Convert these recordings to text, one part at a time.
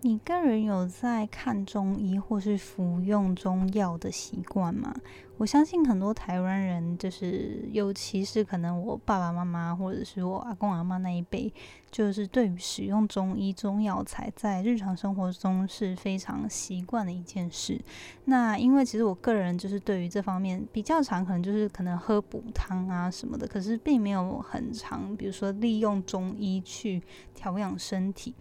你个人有在看中医或是服用中药的习惯吗？我相信很多台湾人，就是尤其是可能我爸爸妈妈或者是我阿公阿妈那一辈，就是对于使用中医中药材在日常生活中是非常习惯的一件事。那因为其实我个人就是对于这方面比较常，可能就是可能喝补汤啊什么的，可是并没有很常，比如说利用中医去调养身体。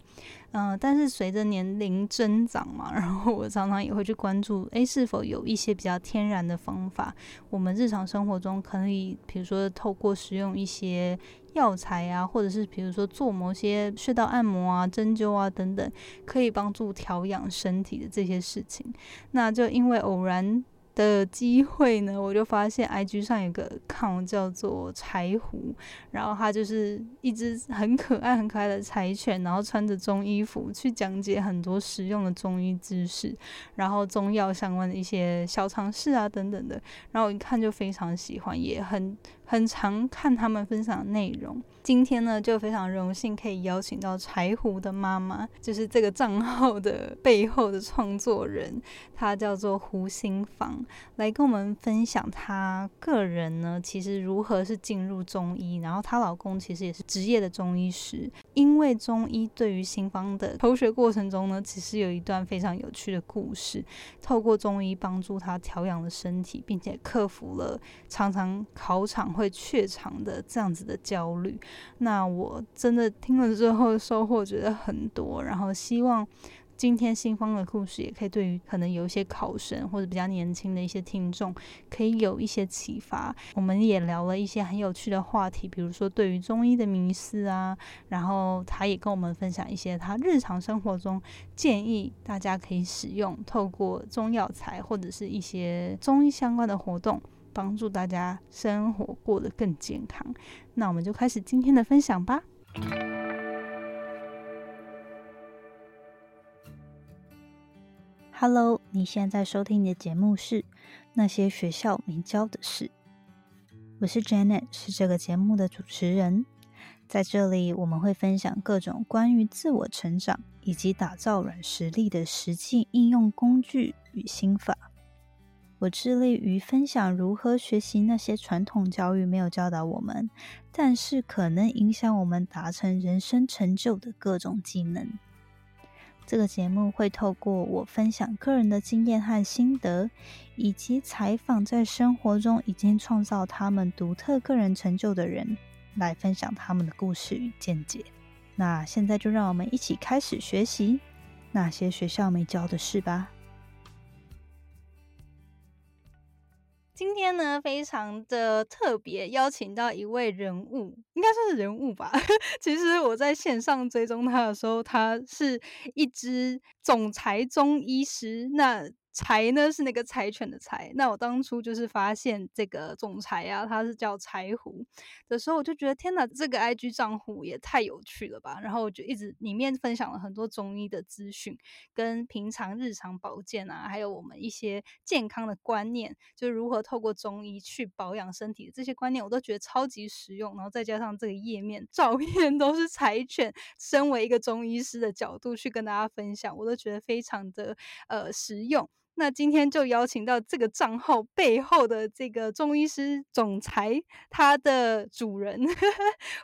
嗯，但是随着年龄增长嘛，然后我常常也会去关注，诶，是否有一些比较天然的方法，我们日常生活中可以，比如说透过使用一些药材啊，或者是比如说做某些穴道按摩啊、针灸啊等等，可以帮助调养身体的这些事情。那就因为偶然。的机会呢，我就发现 I G 上有个 account 叫做柴胡，然后他就是一只很可爱、很可爱的柴犬，然后穿着中医服去讲解很多实用的中医知识，然后中药相关的一些小常识啊等等的，然后我一看就非常喜欢，也很。很常看他们分享的内容，今天呢就非常荣幸可以邀请到柴胡的妈妈，就是这个账号的背后的创作人，她叫做胡心芳，来跟我们分享她个人呢其实如何是进入中医，然后她老公其实也是职业的中医师，因为中医对于心芳的求学过程中呢，其实有一段非常有趣的故事，透过中医帮助她调养了身体，并且克服了常常考场。会怯场的这样子的焦虑，那我真的听了之后收获觉得很多，然后希望今天新方的故事也可以对于可能有一些考生或者比较年轻的一些听众可以有一些启发。我们也聊了一些很有趣的话题，比如说对于中医的迷思啊，然后他也跟我们分享一些他日常生活中建议大家可以使用，透过中药材或者是一些中医相关的活动。帮助大家生活过得更健康，那我们就开始今天的分享吧。Hello，你现在收听的节目是《那些学校没教的事》，我是 Janet，是这个节目的主持人。在这里，我们会分享各种关于自我成长以及打造软实力的实际应用工具与心法。我致力于分享如何学习那些传统教育没有教导我们，但是可能影响我们达成人生成就的各种技能。这个节目会透过我分享个人的经验和心得，以及采访在生活中已经创造他们独特个人成就的人，来分享他们的故事与见解。那现在就让我们一起开始学习那些学校没教的事吧。今天呢，非常的特别，邀请到一位人物，应该算是人物吧。其实我在线上追踪他的时候，他是一只总裁中医师。那柴呢是那个柴犬的柴，那我当初就是发现这个总裁啊，他是叫柴胡的时候，我就觉得天哪，这个 I G 账户也太有趣了吧！然后我就一直里面分享了很多中医的资讯，跟平常日常保健啊，还有我们一些健康的观念，就如何透过中医去保养身体这些观念，我都觉得超级实用。然后再加上这个页面照片都是柴犬，身为一个中医师的角度去跟大家分享，我都觉得非常的呃实用。那今天就邀请到这个账号背后的这个中医师总裁，他的主人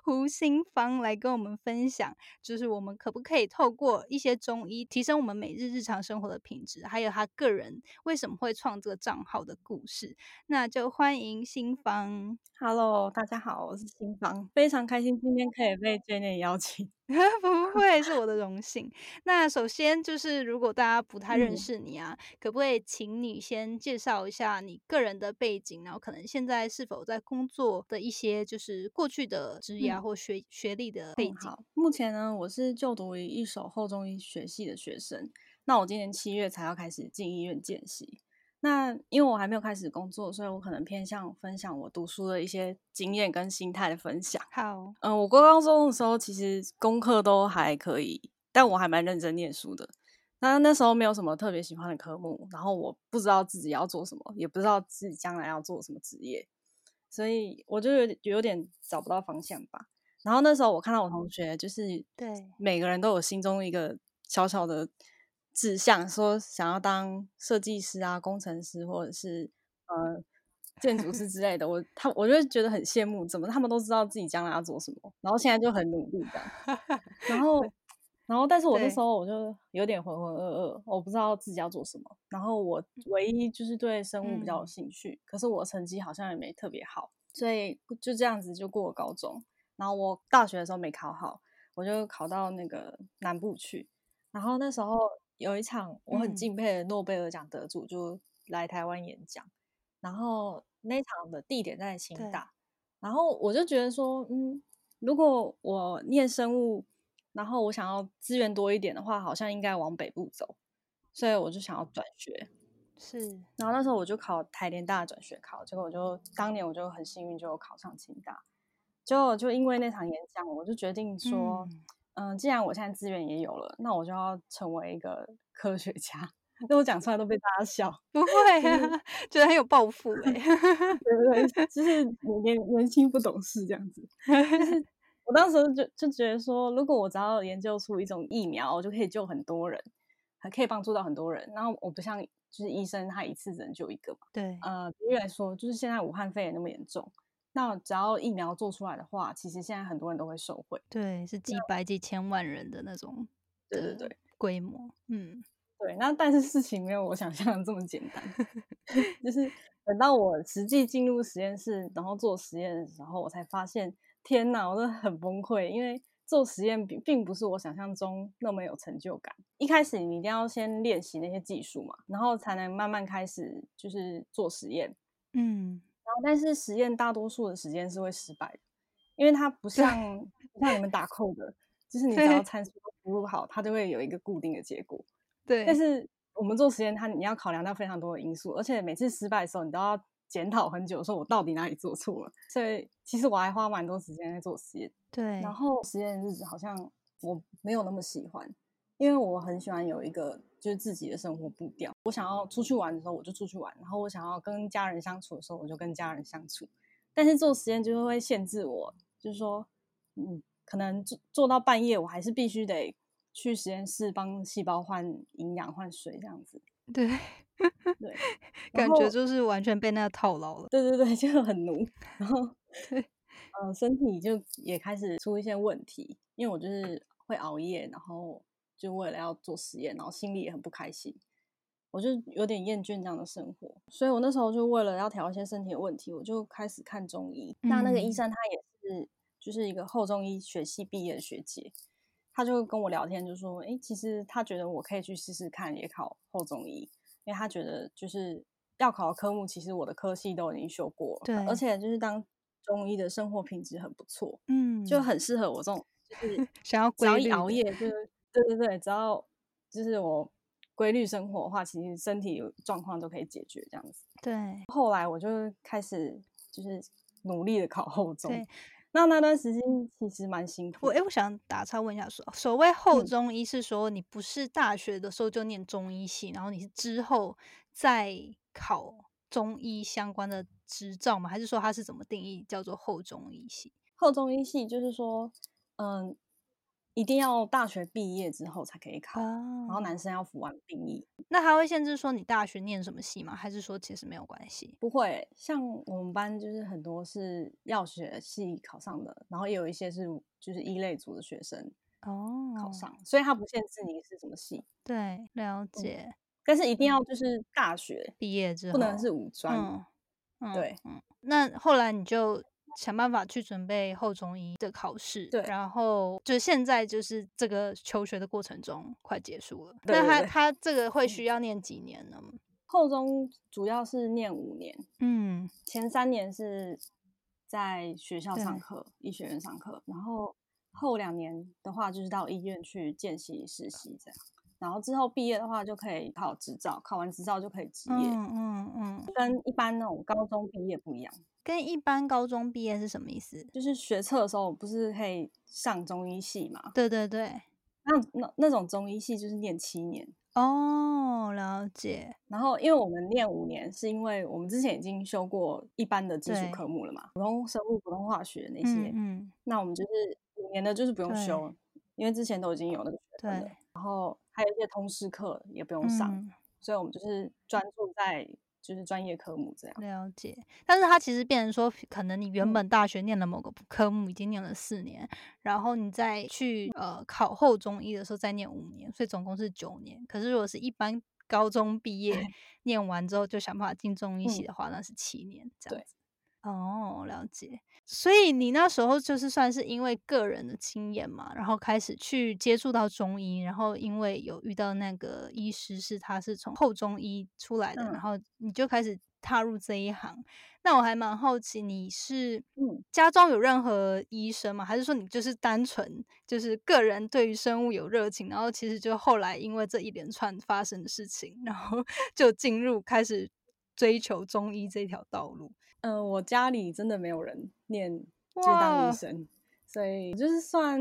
胡新芳来跟我们分享，就是我们可不可以透过一些中医提升我们每日日常生活的品质，还有他个人为什么会创这个账号的故事。那就欢迎新芳。Hello，大家好，我是新芳，非常开心今天可以被 Jenny 邀请。不 会是我的荣幸。那首先就是，如果大家不太认识你啊，可不可以请你先介绍一下你个人的背景，然后可能现在是否在工作的一些，就是过去的职业或学学历的背景。好，目前呢，我是就读于一所后中医学系的学生。那我今年七月才要开始进医院见习。那因为我还没有开始工作，所以我可能偏向分享我读书的一些经验跟心态的分享。好，嗯，我高中的时候其实功课都还可以，但我还蛮认真念书的。那那时候没有什么特别喜欢的科目，然后我不知道自己要做什么，也不知道自己将来要做什么职业，所以我就有有点找不到方向吧。然后那时候我看到我同学，就是对每个人都有心中一个小小的志向，说想要当设计师啊、工程师或者是呃建筑师之类的。我他我就觉得很羡慕，怎么他们都知道自己将来要做什么，然后现在就很努力的。然后，然后，但是我那时候我就有点浑浑噩噩，我不知道自己要做什么。然后我唯一就是对生物比较有兴趣，可是我成绩好像也没特别好，所以就这样子就过了高中。然后我大学的时候没考好，我就考到那个南部去。然后那时候有一场我很敬佩的诺贝尔奖得主就来台湾演讲，然后那场的地点在清大，然后我就觉得说，嗯，如果我念生物，然后我想要资源多一点的话，好像应该往北部走，所以我就想要转学。是，然后那时候我就考台联大转学考，结果我就当年我就很幸运就考上清大。就就因为那场演讲，我就决定说，嗯，既然我现在资源也有了，那我就要成为一个科学家。那我讲出来都被大家笑，不会啊，觉得很有抱负哎，对不对？就是年年轻不懂事这样子。就是我当时就就觉得说，如果我只要研究出一种疫苗，我就可以救很多人，还可以帮助到很多人。然后我不像就是医生，他一次只能救一个嘛。对，呃，比如来说，就是现在武汉肺炎那么严重。那只要疫苗做出来的话，其实现在很多人都会受惠。对，是几百几千万人的那种，对对对，规模。嗯，对。那但是事情没有我想象的这么简单，就是等到我实际进入实验室，然后做实验的时候，我才发现，天哪，我真的很崩溃，因为做实验并并不是我想象中那么有成就感。一开始你一定要先练习那些技术嘛，然后才能慢慢开始就是做实验。嗯。但是实验大多数的时间是会失败的，因为它不像不像你们打扣的，就是你只要参数输入好，它就会有一个固定的结果。对。但是我们做实验，它你要考量到非常多的因素，而且每次失败的时候，你都要检讨很久，说我到底哪里做错了。所以其实我还花蛮多时间在做实验。对。然后实验日子好像我没有那么喜欢。因为我很喜欢有一个就是自己的生活步调，我想要出去玩的时候我就出去玩，然后我想要跟家人相处的时候我就跟家人相处。但是做实验就会限制我，就是说，嗯，可能做做到半夜，我还是必须得去实验室帮细胞换营养、换水这样子。对，对，感觉就是完全被那个套牢了。对对对，就很奴。然后，呃，身体就也开始出一些问题，因为我就是会熬夜，然后。就为了要做实验，然后心里也很不开心，我就有点厌倦这样的生活，所以我那时候就为了要调一些身体的问题，我就开始看中医。那那个医生他也是就是一个后中医学系毕业的学姐，他就跟我聊天，就说：“哎，其实他觉得我可以去试试看，也考后中医，因为他觉得就是要考的科目，其实我的科系都已经修过了，对，而且就是当中医的生活品质很不错，嗯，就很适合我这种就是 想要只要一熬夜就是。”对对对，只要就是我规律生活的话，其实身体状况都可以解决这样子。对，后来我就开始就是努力的考后中。那那段时间其实蛮辛苦。我哎，我想打岔问一下，说所谓后中医是说你不是大学的时候就念中医系，然后你是之后再考中医相关的执照吗？还是说它是怎么定义叫做后中医系？后中医系就是说，嗯。一定要大学毕业之后才可以考，然后男生要服完兵役。那还会限制说你大学念什么系吗？还是说其实没有关系？不会，像我们班就是很多是药学系考上的，然后也有一些是就是一类组的学生哦考上，所以他不限制你是什么系。对，了解。但是一定要就是大学毕业之后，不能是五专。对，嗯。那后来你就。想办法去准备后中医的考试，对，然后就现在就是这个求学的过程中快结束了。那他他这个会需要念几年呢？后中主要是念五年，嗯，前三年是在学校上课，医学院上课，然后后两年的话就是到医院去见习实习这样。然后之后毕业的话，就可以考执照，考完执照就可以执业。嗯嗯嗯，跟一般那种高中毕业不一样。跟一般高中毕业是什么意思？就是学测的时候不是可以上中医系嘛？对对对，那那那种中医系就是念七年哦，了解。然后因为我们念五年，是因为我们之前已经修过一般的基础科目了嘛，普通生物、普通化学那些。嗯，那我们就是五年的，就是不用修，因为之前都已经有那个学分了。然后还有一些通识课也不用上，嗯所以我们就是专注在就是专业科目这样。了解，但是它其实变成说，可能你原嗯本大学念的某个科目已经念了四年，然后你再去呃考后中医的时候再念五年，所以总共是九年。可是如果是一般高中毕业 念完之后就想办法进中医系嗯的话，那是七年这样子。哦，了解。所以你那时候就是算是因为个人的经验嘛，然后开始去接触到中医，然后因为有遇到那个医师是他是从后中医出来的，嗯然后你就开始踏入这一行。那我还蛮好奇，你是嗯家中有任何医生吗？还是说你就是单纯就是个人对于生物有热情，然后其实就后来因为这一连串发生的事情，然后 就进入开始追求中医这条道路？嗯、我家里真的没有人念就当医生，所以就是算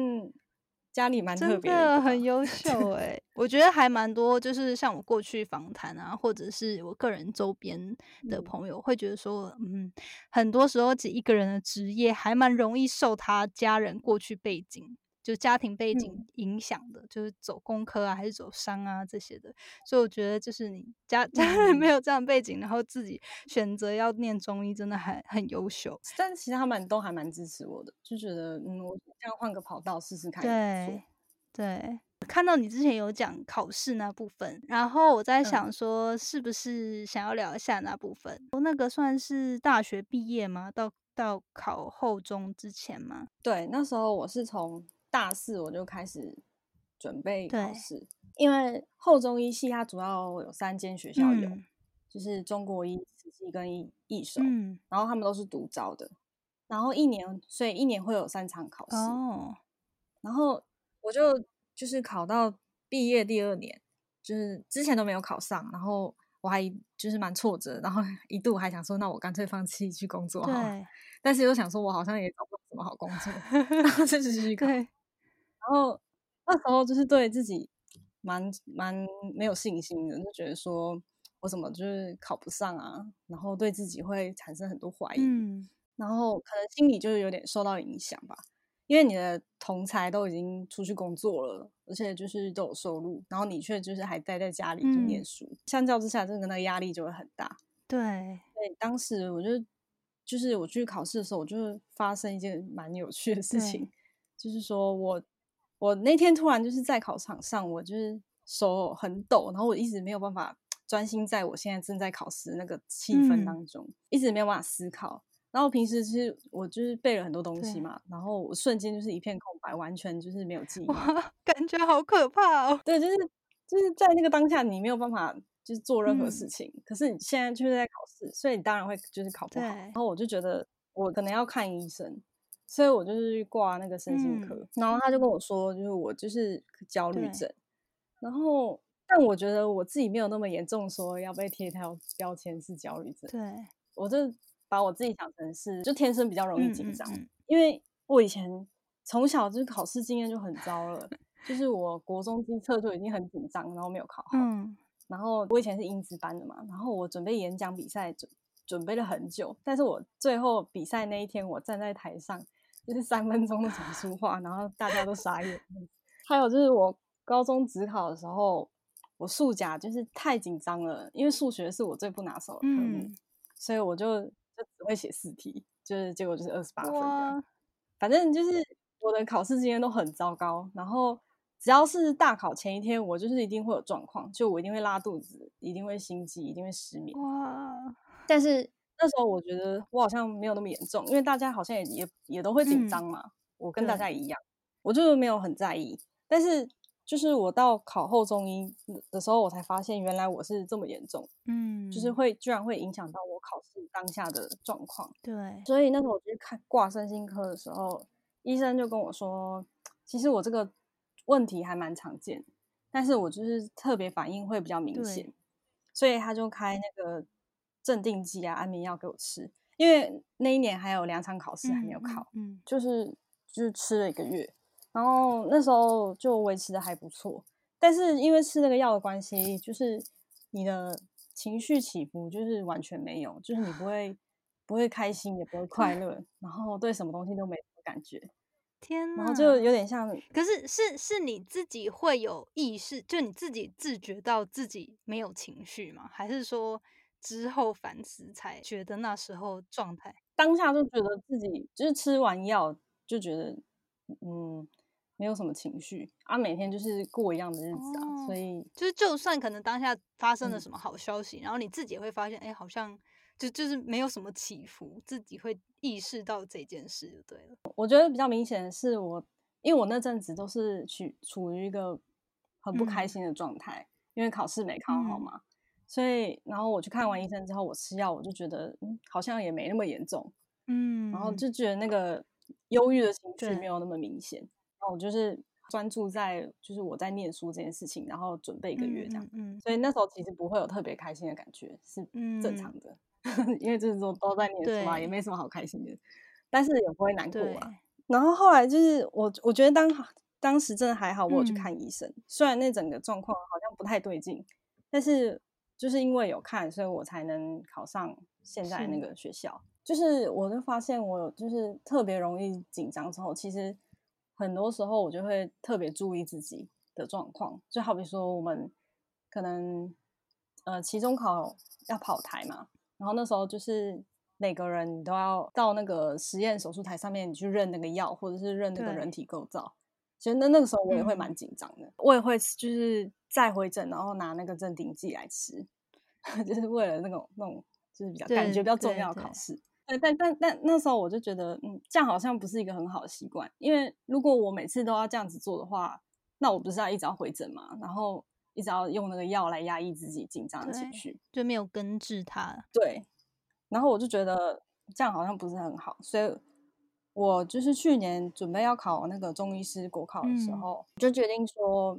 家里蛮特别的很优。秀诶、我觉得还蛮多，就是像我过去访谈啊，或者是我个人周边的嗯。朋友，会觉得说，嗯，很多时候，其实一个人的职业还蛮容易受他家人过去背景，就家庭背景嗯影响的，就是走工科啊，还是走商啊这些的。所以我觉得，就是你家 家人没嗯有这样背景，然后自己选择要念中医，真的还很优秀。但其实他们都还蛮支持我的，就觉得嗯，我这样换个跑道试试看对。对，看到你之前有讲考试那部分，然后我在嗯想说，是不是想要聊一下那部分？那个算是大学毕业吗？到到考后中之前吗？对，那时候我是从大四我就开始准备考试，因为后中医系它主要有三间学校有，嗯。就是中国医、慈济跟义义手，嗯，然后他们都是独招的，然后一年，所以一年会有三场考试，哦，然后我就就是考到毕业第二年，就是之前都没有考上，然后我还就是蛮挫折，然后 一度还想说，那我干脆放弃去工作好了，对。但是又想说，我好像也找不到什么好工作，然后就继续考。对，然后那时候就是对自己蛮蛮没有信心的，就觉得说我怎么就是考不上啊，然后对自己会产生很多怀疑，嗯，然后可能心里就是有点受到影响吧，因为你的同才都已经出去工作了，而且就是都有收入，然后你却就是还待在家里就念嗯。书，相较之下，这个那个压力就会很大。对，对，当时我就就是我去考试的时候，我就发生一件蛮有趣的事情，就是说我我那天突然就是在考场上，我就是手很抖，然后我一直没有办法专心在我现在正在考试的那个气氛嗯当中，一直没有办法思考。然后平时其实我就是背了很多东西嘛，然后我瞬间就是一片空白，完全就是没有记忆。哇，感觉好可怕哦。对，就是就是在那个当下，你没有办法就是做任何事嗯情。可是你现在就是在考试，所以你当然会就是考不好。对然后我就觉得我可能要看医生，所以我就是去挂那个身心科。嗯然后他就跟我说，就是我就是焦虑症。然后，但我觉得我自己没有那么严重，说要被贴条标签是焦虑症。对，我就把我自己想成是就天生比较容易紧张，嗯因为我以前从小就是考试经验就很糟了，就是我国中机测就已经很紧张，然后没有考好。嗯，然后我以前是英资班的嘛，然后我准备演讲比赛准准备了很久，但是我最后比赛那一天，我站在台上就是三分钟的讲书话，然后大家都傻眼。还有就是我高中职考的时候，我数甲就是太紧张了，因为数学是我最不拿手的科目，嗯所以我就就只会写四题，就是结果就是二十八分反正就是我的考试经验都很糟糕，然后只要是大考前一天，我就是一定会有状况，就我一定会拉肚子，一定会心悸，一定会失眠。哇，但是那时候我觉得我好像没有那么严重，因为大家好像也也也都会紧嗯张嘛，我跟大家一样，我就没有很在意。但是就是我到考后中医的时候，我才发现原来我是这么严重，嗯，就是会居然会影响到我考试当下的状况。对，所以那时候我去看挂身心科的时候，医生就跟我说，其实我这个问题还蛮常见，但是我就是特别反应会比较明显，所以他就开那个镇定剂啊、安眠药给我吃。因为那一年还有两场考试还没有嗯考，嗯，就是就是吃了一个月，然后那时候就维持的还不错，但是因为吃那个药的关系，就是你的情绪起伏就是完全没有，就是你不会 不会开心，也不会快乐，然后对什么东西都没什么感觉。天呐！然后就有点像，可是是是你自己会有意识，就你自己自觉到自己没有情绪吗？还是说之后反思才觉得那时候状态？当下就觉得自己就是吃完药就觉得嗯没有什么情绪啊，每天就是过一样的日子啊，所以就是就算可能当下发生了嗯什么好消息，然后你自己也会发现，哎、好像就就是没有什么起伏，自己会意识到这件事就对了。我觉得比较明显的是我，因为我那阵子都是去处于一个很不开嗯心的状态，因为考试没考好嗯嘛，所以然后我去看完医生之后，我吃药，我就觉得嗯好像也没那么严重，嗯，然后就。觉得那个忧郁的情绪没有那么明显，然后我就是专注在就是我在念书这件事情，然后准备一个月这样，嗯。所以那时候其实不会有特别开心的感觉，是嗯正常的，因为就是说都在念书嘛，也对。没什么好开心的，但是也不会难过，啊。然后后来就是我，我觉得当当时真的还好，我有去嗯。看医生。虽然那整个状况好像不太对劲，但是就是因为有看，所以我才能考上现在那是个学校。就是我就发现我就是特别容易紧张之后，其实很多时候我就会特别注意自己的状况。就好比说我们可能呃期中考要跑台嘛，然后那时候就是每个人你都要到那个实验手术台上面，你去认那个药，或者是认那个人体构造。其实那那个时候我也会嗯蛮紧张的，我也会就是再回诊，然后拿那个镇定剂来吃，就是为了那种那种就是比较感对觉比较重要的考试。对，但但但那时候我就觉得，嗯，这样好像不是一个很好的习惯，因为如果我每次都要这样子做的话，那我不是要一直要回诊嘛，然后一直要用那个药来压抑自己紧张的情对绪。就没有根治它。对，然后我就觉得这样好像不是很好，所以我就是去年准备要考那个中医师国考的时嗯候，就决定说，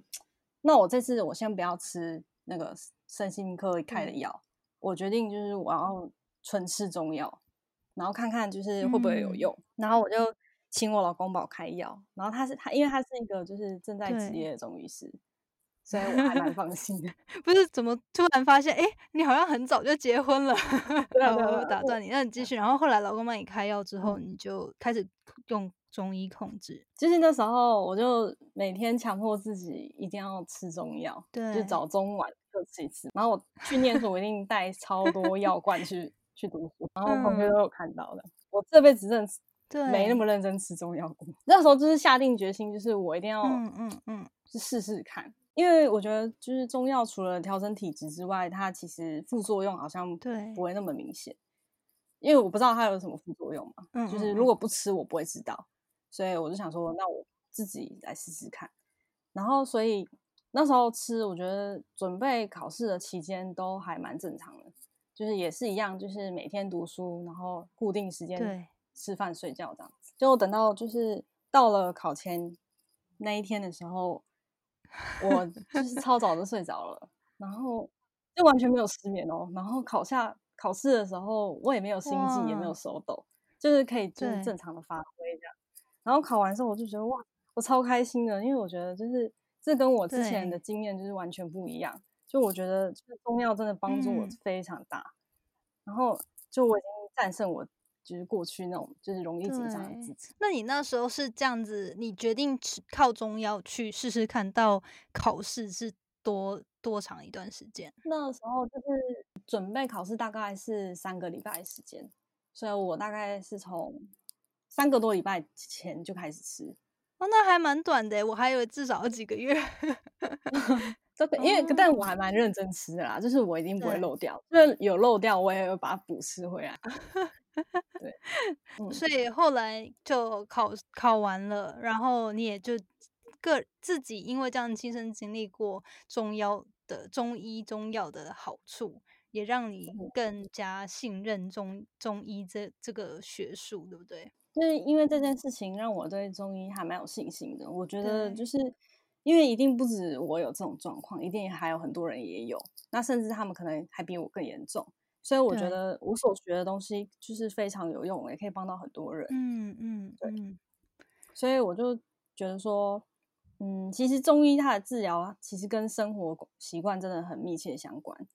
那我这次我先不要吃那个身心科开的对药，我决定就是我要纯吃中药，然后看看就是会不会有嗯用，然后我就请我老公帮我开药，然后他是他，因为他是一个就是正在职业的中医师，所以我还蛮放心的。不是怎么突然发现，哎、你好像很早就结婚了。好我对啊对啊对啊打断你，那你继续。然后后来老公帮你开药之后，嗯你就开始用中医控制。就是那时候，我就每天强迫自己一定要吃中药，对，就早中晚各吃一次。然后我去念书，我一定带超多药罐去去读书，然后同学嗯都有看到的。我这辈子真的对没那么认真吃中药过。那时候就是下定决心，就是我一定要嗯嗯嗯，去试试看，因为我觉得就是中药除了调整体质之外，它其实副作用好像对不会那么明显。因为我不知道它有什么副作用嘛，嗯就是嗯如果不吃我不会知道，所以我就想说，那我自己来试试看。然后所以那时候吃，我觉得准备考试的期间都还蛮正常的，就是也是一样，就是每天读书，然后固定时间对吃饭睡觉这样子。就等到就是到了考前那一天的时候，我就是超早就睡着了，然后就完全没有失眠哦。然后考下考试的时候，我也没有心悸，也没有手抖，就是可以就是正常的发挥这样。然后考完之后，我就觉得哇，我超开心的，因为我觉得就是这跟我之前的经验就是完全不一样。就我觉得就是中药真的帮助我嗯非常大，然后就我已经战胜我就是过去那种就是容易紧张的对自己。那你那时候是这样子，你决定吃靠中药去试试看，到考试是多多长一段时间？那时候就是准备考试，大概是三个礼拜的时间，所以我大概是从三个多礼拜前就开始吃。哦，那还蛮短的，我还以为至少要几个月。这个因为、哦但我还蛮认真吃的啦，就是我一定不会漏掉，就是有漏掉我也会把它补吃回来。对，嗯，所以后来就考考完了，然后你也就个自己因为这样亲身经历过中药的中医中药的好处，也让你嗯更加信任中中医这这个学术，对不对？就是因为这件事情让我对中医还蛮有信心的。我觉得就是因为一定不止我有这种状况，一定还有很多人也有，那甚至他们可能还比我更严重。所以我觉得我所学的东西就是非常有用，也可以帮到很多人。嗯嗯对嗯，所以我就觉得说，嗯，其实中医它的治疗啊其实跟生活习惯真的很密切相关。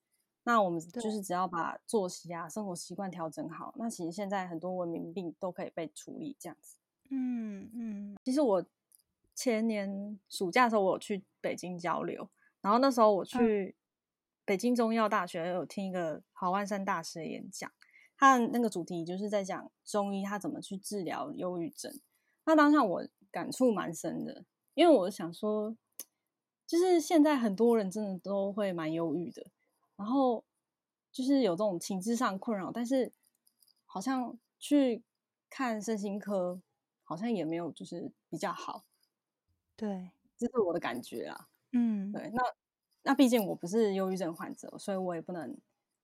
那我们就是只要把作息啊、生活习惯调整好，那其实现在很多文明病都可以被处理这样子。嗯嗯，其实我前年暑假的时候，我有去北京交流，然后那时候我去北京中医药大学有听一个郝万山大师的演讲，他的那个主题就是在讲中医他怎么去治疗忧郁症。那当下我感触蛮深的，因为我想说，就是现在很多人真的都会蛮忧郁的，然后就是有这种情志上困扰，但是好像去看身心科。好像也没有，就是比较好，对，这是我的感觉啊。嗯，对，那那毕竟我不是忧郁症患者，所以我也不能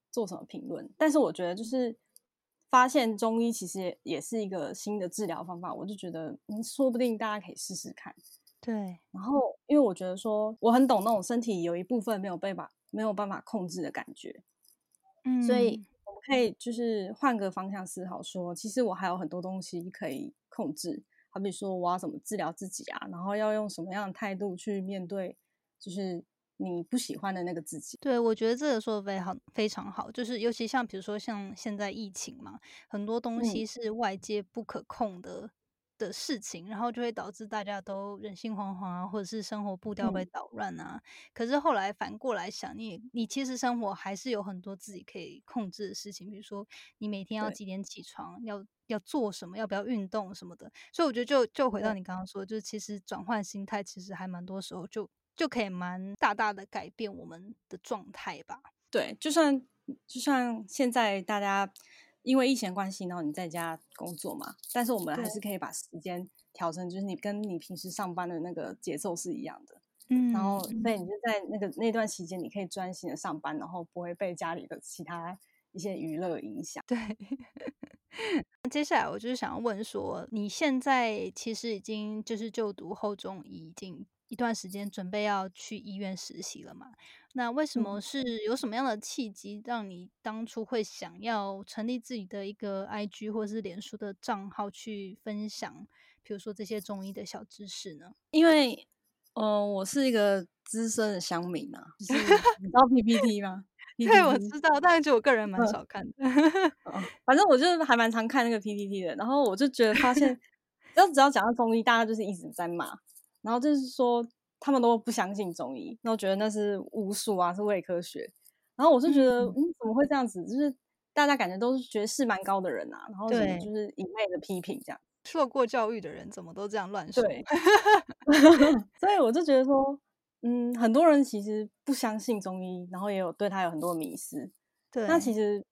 做什么评论。但是我觉得，就是发现中医其实也是一个新的治疗方法，我就觉得，嗯，说不定大家可以试试看。对，然后因为我觉得说，我很懂那种身体有一部分没有被把没有办法控制的感觉，嗯，所以我们可以就是换个方向思考，说其实我还有很多东西可以。控制，好比说我要怎么治疗自己啊，然后要用什么样的态度去面对，就是你不喜欢的那个自己。对，我觉得这个说的非常非常好，就是尤其像比如说像现在疫情嘛，很多东西是外界不可控的。的事情，然后就会导致大家都人心惶惶啊，或者是生活步调被捣乱啊。可是后来反过来想，你你其实生活还是有很多自己可以控制的事情，比如说你每天要几点起床，要要做什么，要不要运动什么的。所以我觉得就就回到你刚刚说，就是其实转换心态，其实还蛮多时候就就可以蛮大大的改变我们的状态吧。对，就算就算现在大家。因为疫情关系，然后你在家工作嘛，但是我们还是可以把时间调成，就是你跟你平时上班的那个节奏是一样的。嗯，然后所以你就在那个那段期间，你可以专心的上班，然后不会被家里的其他一些娱乐影响。对。接下来我就是想要问说，你现在其实已经就是就读后中医，已经一段时间，准备要去医院实习了嘛？那为什么是有什么样的契机让你当初会想要成立自己的一个 IG 或是脸书的账号去分享，比如说这些中医的小知识呢？因为，呃，我是一个资深的乡民啊，就是 你知道 PPT 吗？对，我知道，但是就我个人蛮少看的。反正我就是还蛮常看那个 PPT 的，然后我就觉得发现，只要只要讲到中医，大家就是一直在骂，然后就是说。他们都不相信中医，那我觉得那是巫术啊，是伪科学。然后我是觉得，嗯，怎么会这样子？就是大家感觉都是觉得是蛮高的人啊，然后就是一昧的批评这样？受过教育的人怎么都这样乱说？对，所以我就觉得说，嗯，很多人其实不相信中医，然后也有对他有很多迷思。对，那其实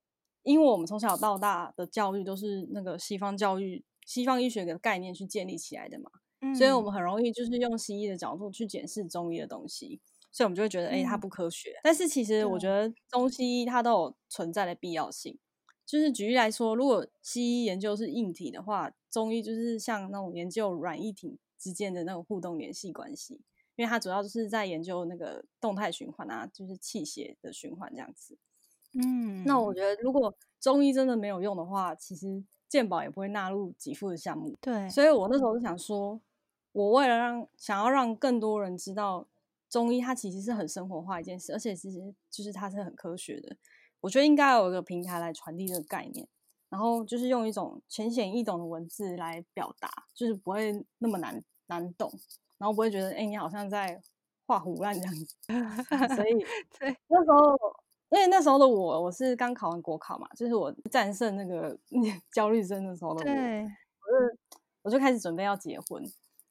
因为我们从小到大的教育都是那个西方教育、西方医学的概念去建立起来的嘛。所以，我们很容易就是用西医的角度去检视中医的东西，所以我们就会觉得，哎，它不科学。但是，其实我觉得中西医它都有存在的必要性。就是举例来说，如果西医研究是硬体的话，中医就是像那种研究软硬体之间的那种互动联系关系，因为它主要就是在研究那个动态循环啊，就是气血的循环这样子。嗯，那我觉得，如果中医真的没有用的话，其实健保也不会纳入给付的项目。对，所以我那时候就想说。我为了让想要让更多人知道中医，它其实是很生活化一件事，而且其实就是它是很科学的。我觉得应该有一个平台来传递这个概念，然后就是用一种浅显易懂的文字来表达，就是不会那么难难懂，然后不会觉得哎你好像在画胡乱这样子。所以 对那时候，因为那时候的我，我是刚考完国考嘛，就是我战胜那个 焦虑症的时候的我，我就我就开始准备要结婚。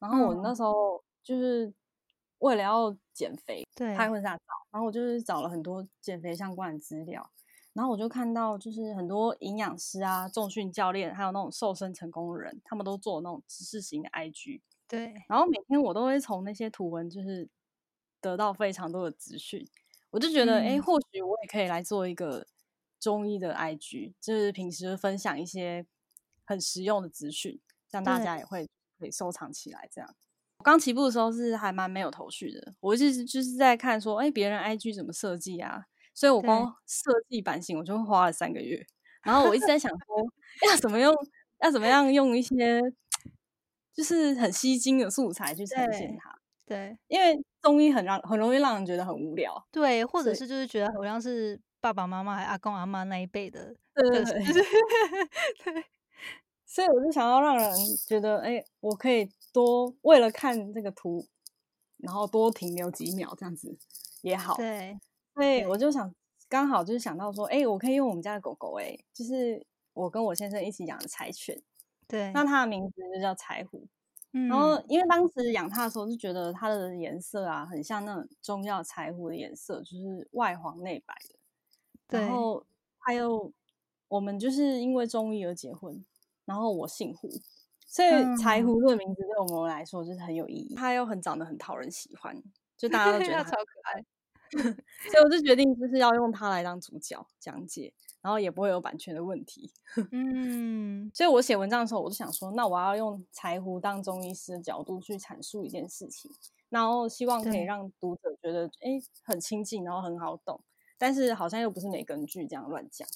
然后我那时候就是为了要减肥，对，拍婚纱照，然后我就是找了很多减肥相关的资料，然后我就看到就是很多营养师啊、重训教练，还有那种瘦身成功的人，他们都做那种知识型的 IG，对，然后每天我都会从那些图文就是得到非常多的资讯，我就觉得哎，或许我也可以来做一个中医的 IG，就是平时分享一些很实用的资讯，让大家也会。可以收藏起来，这样。我刚起步的时候是还蛮没有头绪的，我就是就是在看说，哎，别人 IG 怎么设计啊？所以我光设计版型我就花了三个月。然后我一直在想说，要怎么用，要怎么样用一些就是很吸睛的素材去呈现它。对，因为中医很让很容易让人觉得很无聊。对，或者是就是觉得好像是爸爸妈妈还阿公阿妈那一辈的。对对对。所以我就想要让人觉得，哎，我可以多为了看这个图，然后多停留几秒，这样子也好。对，所以我就想，刚好就是想到说，哎，我可以用我们家的狗狗，哎，就是我跟我先生一起养的柴犬。对，那它的名字就叫柴胡。嗯然后，因为当时养它的时候，就觉得它的颜色啊，很像那种中药柴胡的颜色，就是外黄内白的。然后，还有我们就是因为中医而结婚，然后我姓胡，所以柴胡这个名字对我们来说就是很有意义。他又很长得很讨人喜欢，就大家都觉 得它超可爱。所以我就决定就是要用它来当主角讲解，然后也不会有版权的问题。嗯，所以我写文章的时候，我就想说，那我要用柴胡当中医师的角度去阐述一件事情，然后希望可以让读者觉得哎很亲近，然后很好懂，但是好像又不是没根据这样乱讲。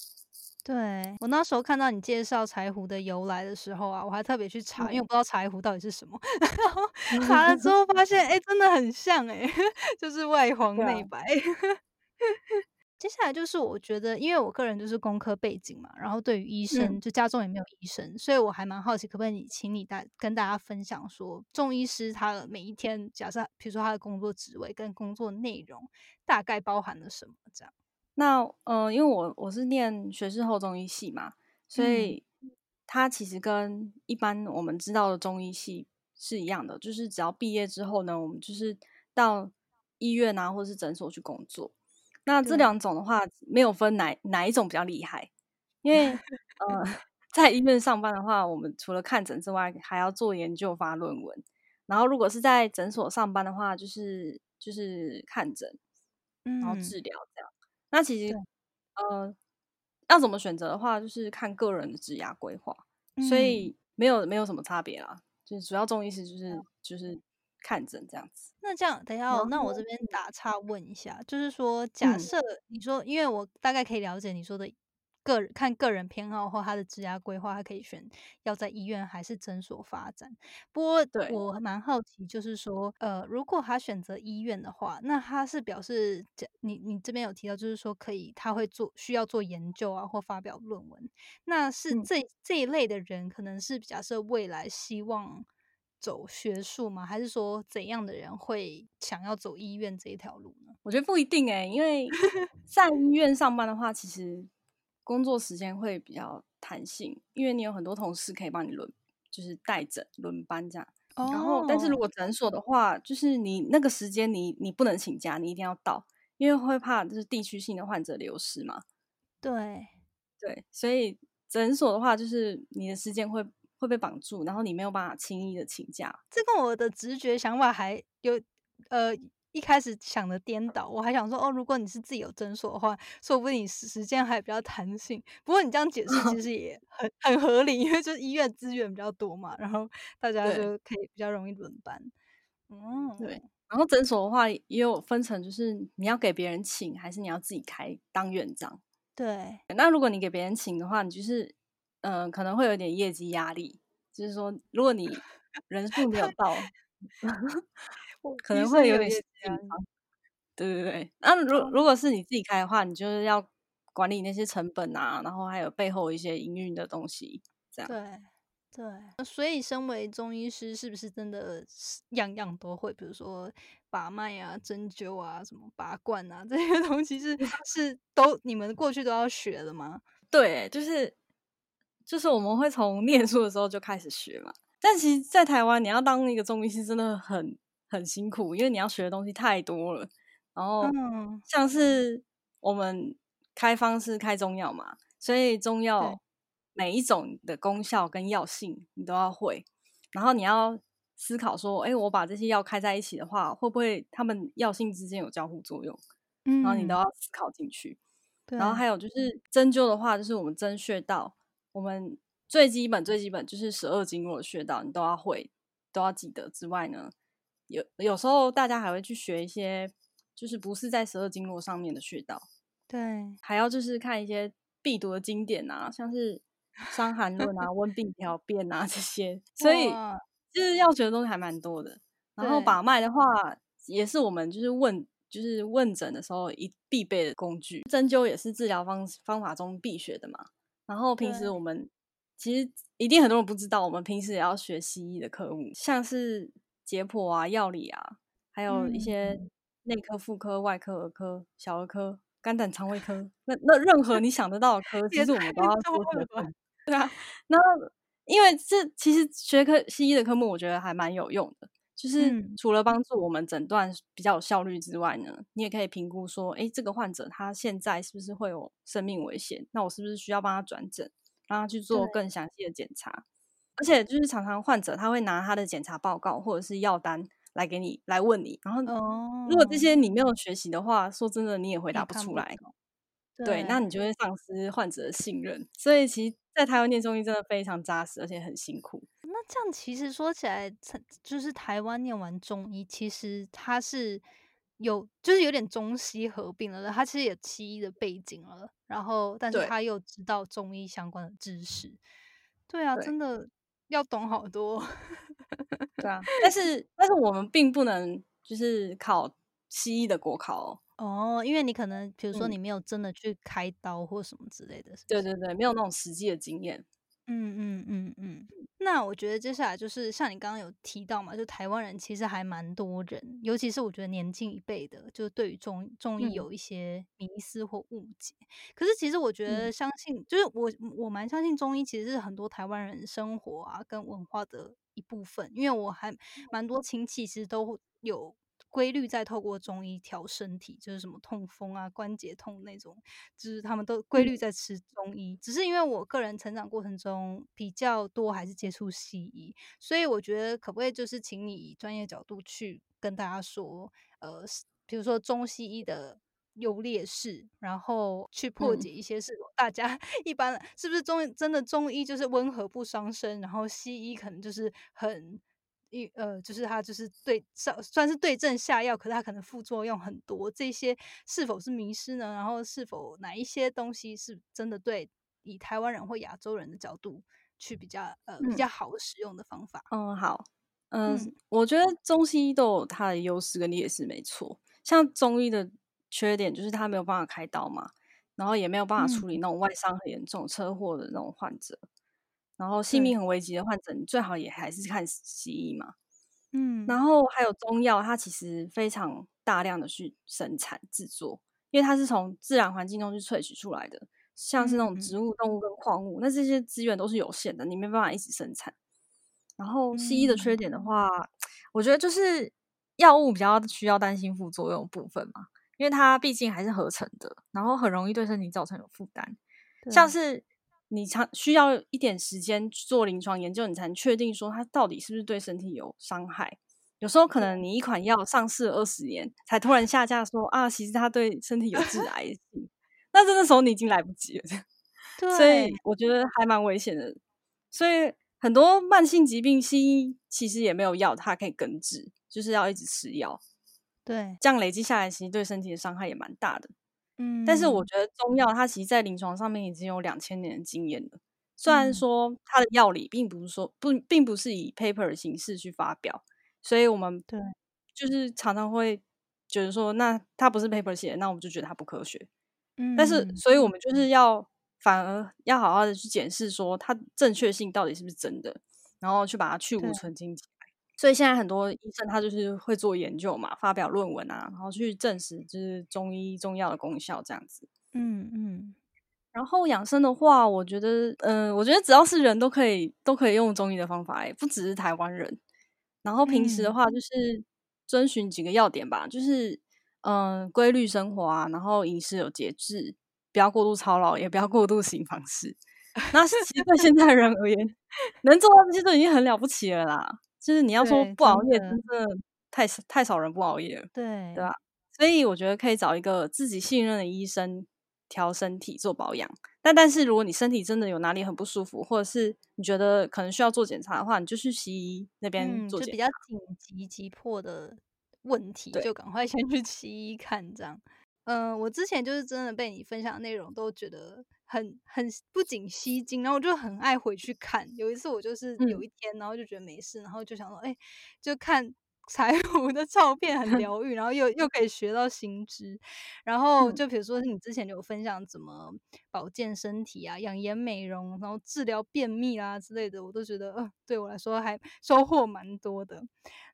对我那时候看到你介绍柴胡的由来的时候啊，我还特别去查，因为我不知道柴胡到底是什么。然后查了之后发现，哎，真的很像哎，就是外黄内白。接下来就是我觉得，因为我个人就是工科背景嘛，然后对于医生，就家中也没有医生，所以我还蛮好奇，可不可以你请你大跟大家分享说，中医师他的每一天，假设比如说他的工作职位跟工作内容大概包含了什么这样。那呃，因为我我是念学士后中医系嘛，所以它其实跟一般我们知道的中医系是一样的，就是只要毕业之后呢，我们就是到医院啊，或者是诊所去工作。那这两种的话，没有分哪哪一种比较厉害，因为呃，在医院上班的话，我们除了看诊之外，还要做研究、发论文。然后如果是在诊所上班的话，就是就是看诊，然后治疗这样。那其实，呃，要怎么选择的话，就是看个人的职涯规划，所以没有没有什么差别啦。就是主要中医师就是就是看诊这样子。那这样，等一下，那我这边打岔问一下，就是说，假设你说，因为我大概可以了解你说的。个人看个人偏好或他的职业规划，他可以选要在医院还是诊所发展。不过，我蛮好奇，就是说，呃，如果他选择医院的话，那他是表示，你你这边有提到，就是说可以他会做需要做研究啊，或发表论文。那是这这一类的人，可能是比较是未来希望走学术吗？还是说怎样的人会想要走医院这一条路呢？我觉得不一定哎，因为在医院上班的话，其实。工作时间会比较弹性，因为你有很多同事可以帮你轮，就是带诊轮班这样。然后，但是如果诊所的话，就是你那个时间你你不能请假，你一定要到，因为会怕就是地区性的患者流失嘛。对对，所以诊所的话，就是你的时间会会被绑住，然后你没有办法轻易的请假。这跟我的直觉想法还有呃。一开始想的颠倒，我还想说哦，如果你是自己有诊所的话，说不定你时间还比较弹性。不过你这样解释其 实也很很合理，因为就是医院资源比较多嘛，然后大家就可以比较容易轮班。嗯，对。然后诊所的话也有分成，就是你要给别人请，还是你要自己开当院长？对。那如果你给别人请的话，你就是嗯，可能会有点业绩压力，就是说如果你人数没有到。可能会有点紧张，对对对。那如如果是你自己开的话，你就是要管理那些成本啊，然后还有背后一些营运的东西，这样。对对。所以，身为中医师，是不是真的样样都会？比如说把脉啊、针灸啊、什么拔罐啊这些 东西，是是都你们过去都要学的吗？对，就是就是我们会从念书的时候就开始学嘛。但其实，在台湾，你要当一个中医师，真的很。很辛苦，因为你要学的东西太多了。然后像是我们开方是开中药嘛，所以中药每一种的功效跟药性你都要会。然后你要思考说，哎，我把这些药开在一起的话，会不会它们药性之间有交互作用？然后你都要思考进去。然后还有就是针灸的话，就是我们针穴道，我们最基本最基本就是十二经络的穴道，你都要会，都要记得。之外呢？有有时候大家还会去学一些，就是不是在十二经络上面的穴道，对，还要就是看一些必读的经典啊，像是《伤寒论》啊、《温病条辨》啊这些，所以就是要学的东西还蛮多的。然后把脉的话，也是我们就是问就是问诊的时候一必备的工具。针灸也是治疗方方法中必学的嘛。然后平时我们其实一定很多人不知道，我们平时也要学西医的科目，像是解剖啊、药理啊，还有一些内科、妇科、外科、儿科、小儿科、肝胆肠胃科，那那任何你想得到的科，其实我们都要说学分。对啊，那因为这其实学科西医的科目，我觉得还蛮有用的。就是除了帮助我们诊断比较有效率之外呢，你也可以评估说，哎，这个患者他现在是不是会有生命危险？那我是不是需要帮他转诊，让他去做更详细的检查？而且就是常常患者他会拿他的检查报告或者是药单来给你来问你，然后如果这些你没有学习的话，说真的你也回答不出来。对，那你就会丧失患者的信任。所以其实，在台湾念中医真的非常扎实，而且很辛苦。那这样其实说起来，就是台湾念完中医，其实它是有，就是有点中西合并了。他其实有西医的背景了，然后但是他又知道中医相关的知识。对啊，真的要懂好多。对啊，但是但是我们并不能就是考西医的国考哦，因为你可能比如说你没有真的去开刀或什么之类的。对对对，没有那种实际的经验。嗯嗯嗯嗯，那我觉得接下来就是像你刚刚有提到嘛，就台湾人其实还蛮多人，尤其是我觉得年轻一辈的，就对于中中医有一些迷思或误解。可是其实我觉得。相信，就是我我蛮相信中医其实是很多台湾人生活啊跟文化的一部分，因为我还蛮多亲戚其实都有。规律在透过中医调身体，就是什么痛风啊、关节痛那种，就是他们都规律在吃中医。只是因为我个人成长过程中比较多还是接触西医，所以我觉得可不可以就是请你以专业角度去跟大家说，呃，比如说中西医的优劣势，然后去破解一些是大家 一般是不是中真的中医就是温和不伤身，然后西医可能就是很。一呃，就是它就是对上算是对症下药，可是它可能副作用很多，这些是否是迷失呢？然后是否哪一些东西是真的对以台湾人或亚洲人的角度去比较呃比较好使用的方法？嗯，好，嗯，我觉得中西医都有它的优势跟劣势，没错。像中医的缺点就是它没有办法开刀嘛，然后也没有办法处理那种外伤很严重、车祸的那种患者。然后性命很危急的患者，你最好也还是看西医嘛。嗯，然后还有中药，它其实非常大量的去生产制作，因为它是从自然环境中去萃取出来的，像是那种植物、动物跟矿物，那这些资源都是有限的，你没办法一直生产。然后西医的缺点的话，我觉得就是药物比较需要担心副作用部分嘛，因为它毕竟还是合成的，然后很容易对身体造成有负担，像是。你常需要一点时间去做临床研究，你才能确定说它到底是不是对身体有伤害。有时候可能你一款药上市二十年，才突然下架说啊，其实它对身体有致癌性，那这个时候你已经来不及了。对所以我觉得还蛮危险的。所以很多慢性疾病，西医其实也没有药它可以根治，就是要一直吃药。对，这样累积下来，其实对身体的伤害也蛮大的。嗯，但是我觉得中药它其实，在临床上面已经有两千年的经验了。虽然说它的药理并不是说不，并不是以 paper 的形式去发表，所以我们对就是常常会觉得说，那它不是 paper 写，的，那我们就觉得它不科学。嗯，但是所以我们就是要反而要好好的去检视说它正确性到底是不是真的，然后去把它去无存精起来。所以现在很多医生他就是会做研究嘛，发表论文啊，然后去证实就是中医中药的功效这样子。嗯嗯。然后养生的话，我觉得，嗯，我觉得只要是人都可以都可以用中医的方法，哎，不只是台湾人。然后平时的话，就是遵循几个要点吧，就是嗯，规律生活啊，然后饮食有节制，不要过度操劳，也不要过度行房事。那其实对现在人而言，能做到这些都已经很了不起了啦。就是你要说不熬夜，真的太太少人不熬夜了，对对吧？所以我觉得可以找一个自己信任的医生调身体做保养。但但是如果你身体真的有哪里很不舒服，或者是你觉得可能需要做检查的话，你就去西医那边做检查。比较紧急急迫的问题，就赶快先去西医看这样。嗯，我之前就是真的被你分享的内容都觉得。很很不仅吸睛，然后我就很爱回去看。有一次我就是有一天，然后就觉得没事，然后就想说，哎，就看彩 虹的照片很 疗愈，然后又又可以学到新知。然后就比如说你之前有分享怎么保健身体啊、养颜美容，然后治疗便秘啊之类的，我都觉得呃对我来说还收获蛮多的。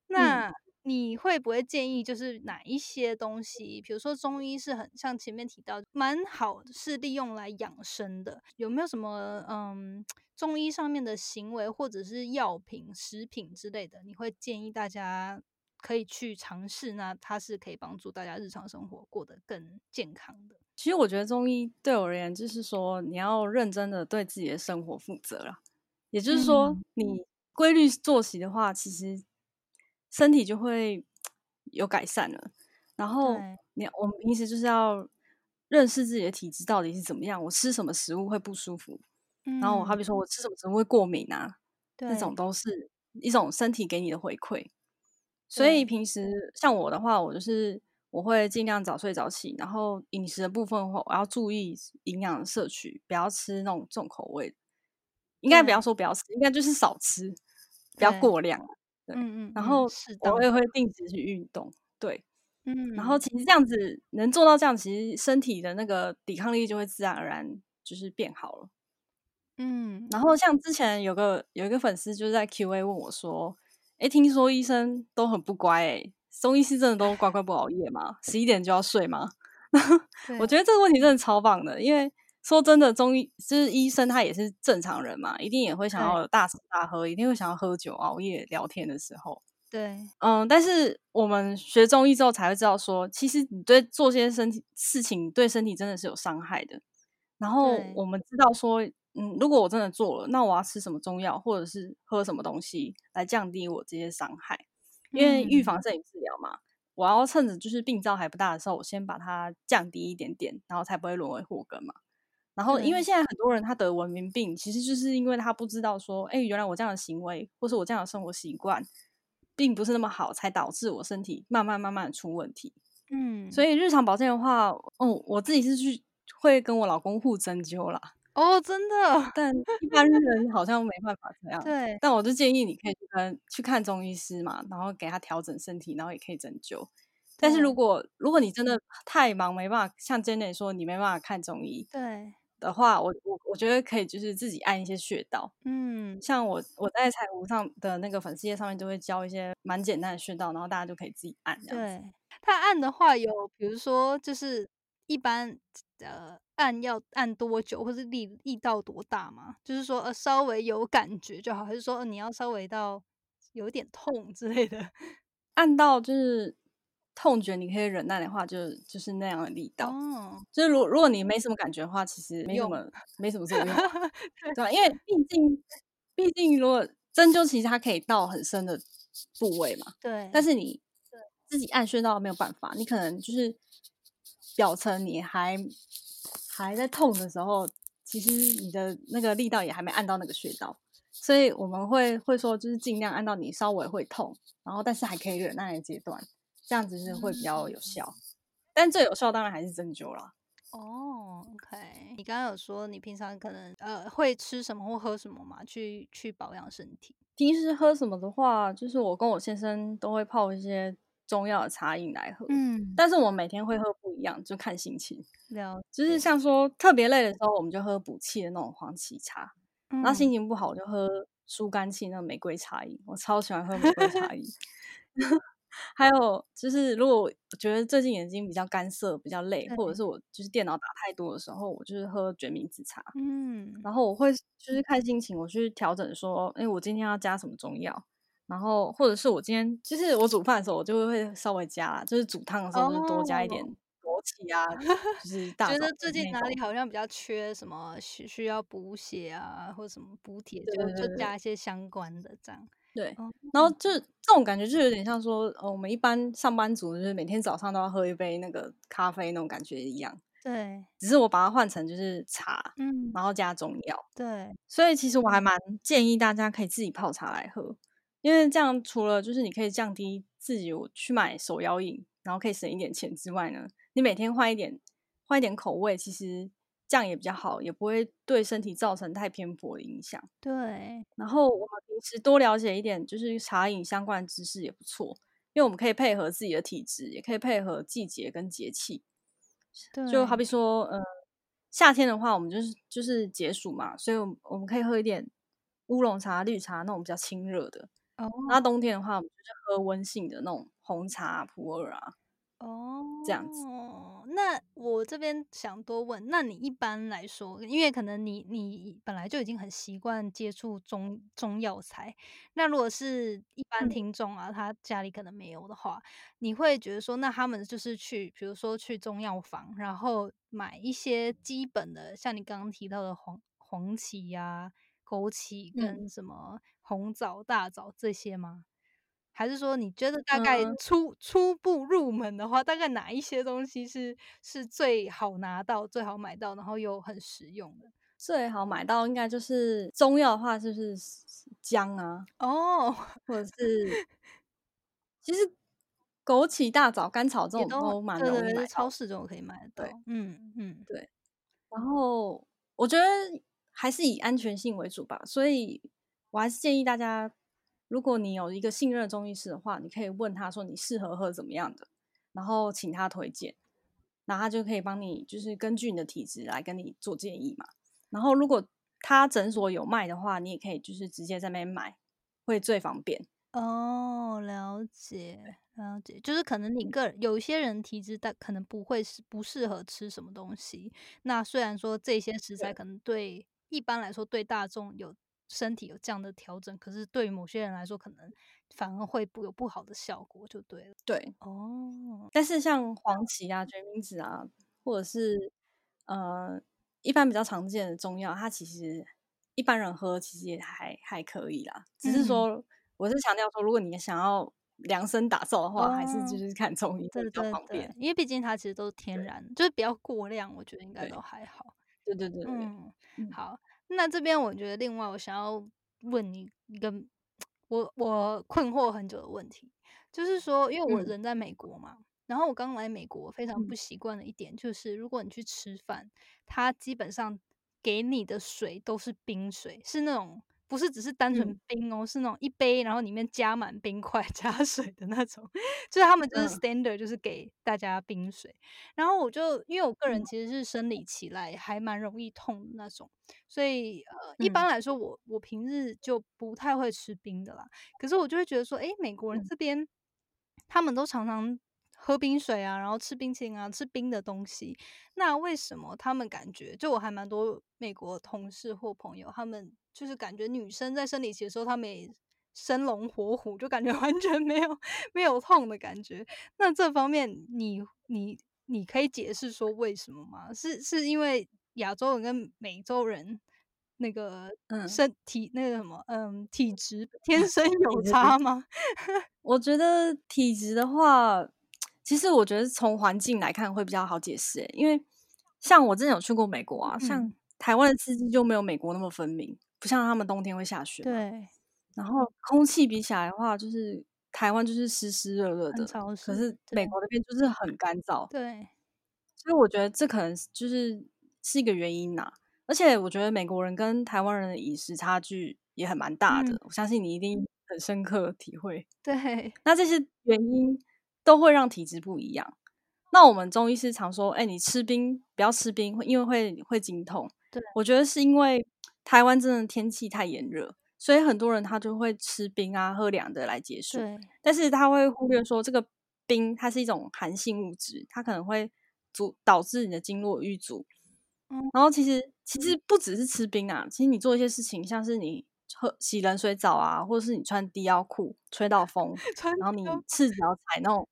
那你会不会建议，就是哪一些东西，比如说中医是很像前面提到，蛮好是利用来养生的，有没有什么嗯中医上面的行为或者是药品、食品之类的，你会建议大家可以去尝试？那它是可以帮助大家日常生活过得更健康的。其实我觉得中医对我而言，就是说你要认真的对自己的生活负责了，也就是说你规律作息的话，其实。身体就会有改善了，然后你我们平时就是要认识自己的体质到底是怎么样，我吃什么食物会不舒服，然后好比说我吃什么食物会过敏啊，这种都是一种身体给你的回馈。所以平时像我的话，我就是我会尽量早睡早起，然后饮食的部分的话，我要注意营养摄取，不要吃那种重口味，应该不要说不要吃，应该就是少吃，不要过量。嗯嗯，然后我也会定时去运动，对，嗯，然后其实这样子能做到这样，其实身体的那个抵抗力就会自然而然就是变好了，嗯。然后像之前有个有一个粉丝就是在 Q&A 问我说：“哎，听说医生都很不乖，哎，中医师真的都乖乖不熬夜吗？十一点就要睡吗？” 我觉得这个问题真的超棒的，因为。说真的，中医就是医生，他也是正常人嘛，一定也会想要大吃大喝，一定会想要喝酒、熬夜、聊天的时候。对，嗯，但是我们学中医之后才会知道，说其实你对做些身体事情，对身体真的是有伤害的。然后我们知道说，嗯，如果我真的做了，那我要吃什么中药，或者是喝什么东西来降低我这些伤害？因为预防胜于治疗嘛，我要趁着就是病灶还不大的时候，我先把它降低一点点，然后才不会沦为祸根嘛。然后，因为现在很多人他得文明病，其实就是因为他不知道说，哎，原来我这样的行为，或是我这样的生活习惯，并不是那么好，才导致我身体慢慢慢慢出问题。嗯，所以日常保健的话，哦，我自己是去会跟我老公互针灸啦。哦，真的，但一般人好像没办法这样。对，但我就建议你可以去跟去看中医师嘛，然后给他调整身体，然后也可以针灸。但是如果如果你真的太忙，没办法像 Jenny 说，你没办法看中医。对。的话，我我我觉得可以，就是自己按一些穴道，嗯，像我我在彩虹上的那个粉丝页上面就会教一些蛮简单的穴道，然后大家就可以自己按。对，他按的话有，比如说就是一般呃按要按多久，或是力力道多大嘛？就是说呃稍微有感觉就好，还是说你要稍微到有点痛之类的？按到就是。痛觉你可以忍耐的话，就就是那样的力道。就是如如果你没什么感觉的话，其实没什么没什么作用，对吧？因为毕竟毕竟如果针灸，其实它可以到很深的部位嘛。对。但是你自己按穴道没有办法，你可能就是表层你还还在痛的时候，其实你的那个力道也还没按到那个穴道，所以我们会会说，就是尽量按到你稍微会痛，然后但是还可以忍耐的阶段。这样子是会比较有效，但最有效当然还是针灸啦。哦，OK，你刚刚有说你平常可能呃会吃什么或喝什么嘛，去去保养身体。平时喝什么的话，就是我跟我先生都会泡一些中药的茶饮来喝。嗯，但是我每天会喝不一样，就看心情。了，就是像说特别累的时候，我们就喝补气的那种黄芪茶。那心情不好，我就喝疏肝气那个玫瑰茶饮。我超喜欢喝玫瑰茶饮。还有就是，如果我觉得最近眼睛比较干涩、比较累，或者是我就是电脑打太多的时候，我就是喝决明子茶。嗯，然后我会。就是看心情，我去调整说，哎，我今天要加什么中药，然后或者是我今天就是我煮饭的时候，我就会稍微加，就是煮汤的时候就多加一点枸杞啊，就是 觉得最近哪里。好像比较缺什么需需要补血啊，或者什么补铁，就就加一些相关的这样。对，然后就这种感觉，就有点像说，呃，我们一般上班族就是每天早上都要喝一杯那个咖啡那种感觉一样。对，只是我把它换成就是茶，嗯，然后加中药。对，所以其实我还蛮建议大家可以自己泡茶来喝，因为这样除了就是你可以降低自己去买手摇饮，然后可以省一点钱之外呢，你每天换一点换一点口味，其实。这样也比较好，也不会对身体造成太偏颇的影响。对，然后我们平时多了解一点，就是茶饮相关的知识也不错。因为我们可以配合自己的体质，也可以配合季节跟节气。对，就好比说，嗯、夏天的话，我们就是就是解暑嘛，所以我们我们可以喝一点乌龙茶、绿茶那种比较清热的。哦那冬天的话，我们就是喝温性的那种红茶、普洱啊。哦，这样子那我这边想多问，那你一般来说，因为可能你你本来就已经很习惯接触中中药材，那如果是一般嗯听众啊，他家里可能没有的话，你会觉得说，那他们就是去，比如说去中药房，然后买一些基本的，像你刚刚提到的黄黄芪呀、枸杞嗯跟什么红枣、大枣这些吗？还是说你觉得大概嗯初初步入门的话，大概哪一些东西是是最好拿到、最好买到，然后又很实用的？最好买到应该就是中药的话，就是姜啊，哦，或者是其实枸杞、大枣、甘草这种都蛮容易买。超市这种可以买得对到。嗯嗯，对然后我觉得还是以安全性为主吧，所以我还是建议大家，如果你有一个信任的中医师的话，你可以问他说你适合喝怎么样的，然后请他推荐，那他就可以帮你就是根据你的体质来跟你做建议嘛。然后如果他诊所有卖的话，你也可以就是直接在那边买，会最方便。哦，了解了解，就是可能你个人有一些人体质，但可能不会是不适合吃什么东西。那虽然说这些食材可能对一般来说对大众有身体有这样的调整，可是对于某些人来说，可能反而会不有不好的效果，就对了。对，哦，但是像黄芪啊、决明子啊，或者是呃一般比较常见的中药，它其实一般人喝其实也还还可以啦。只是嗯说，我是强调说，如果你想要量身打造的话，还是哦就是看中医比较对对方便。，因为毕竟它其实都是天然，就是不要过量，我觉得应该都还好。对对对嗯好，那这边我觉得另外我想要问你一个 我我困惑很久的问题，就是说，因为我嗯。人在美国嘛，然后我刚来美国，非常嗯。不习惯的一点就是，如果你去吃饭，他基本上给你的水都是冰水，是那种不是只是单纯嗯冰哦，是那种一杯然后里面加满冰块 加水的那种，就是他们就是嗯 standard 就是给大家冰水。然后我就因为我个人嗯其实是生理期来还蛮容易痛的那种，所以呃，一嗯般来说我我平日就不太会吃冰的啦。可是我就会觉得说，诶，美国人嗯这边他们都常常喝冰水啊，然后吃冰淇淋啊，吃冰的东西。那为什么他们感觉，就我还蛮多美国同事或朋友，他们就是感觉女生在生理期的时候，她们也生龙活虎，就感觉 完全没有没有痛的感觉。那这方面你你你可以解释说为什么吗？是是因为亚洲人跟美洲人那个嗯，身体那个什么嗯体质天生有差吗？我觉得体质的话，其实我觉得从环境来看会比较好解释欸，因为像我之前有去过美国啊，像嗯，台湾的四季就没有美国那么分明，不像他们冬天会下雪。对，然后空气比起来的话，就是台湾就是湿湿热热的，潮湿，可是美国那边就是很干燥，对，所以我觉得这可能就是是一个原因呐、而且我觉得美国人跟台湾人的饮食差距也很蛮大的，嗯，我相信你一定很深刻体会。对，那这些原因都会让体质不一样。那我们中医师常说，哎、你吃冰不要吃冰，会因为会会经痛。对，我觉得是因为台湾真的天气太炎热，所以很多人他就会吃冰啊，喝凉的来解暑。对，但是他会忽略说，这个冰它是一种寒性物质，它可能会阻导致你的经络淤阻。嗯，然后其实其实不只是吃冰啊，其实你做一些事情，像是你喝洗冷水澡啊，或者是你穿低腰裤吹到风，然后你赤脚踩那种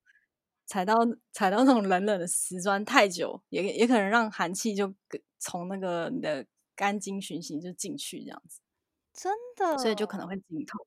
踩到踩到那种冷冷的瓷砖太久，也也可能让寒气就从那个你的肝经循行就进去这样子，真的所以就可，能会经痛。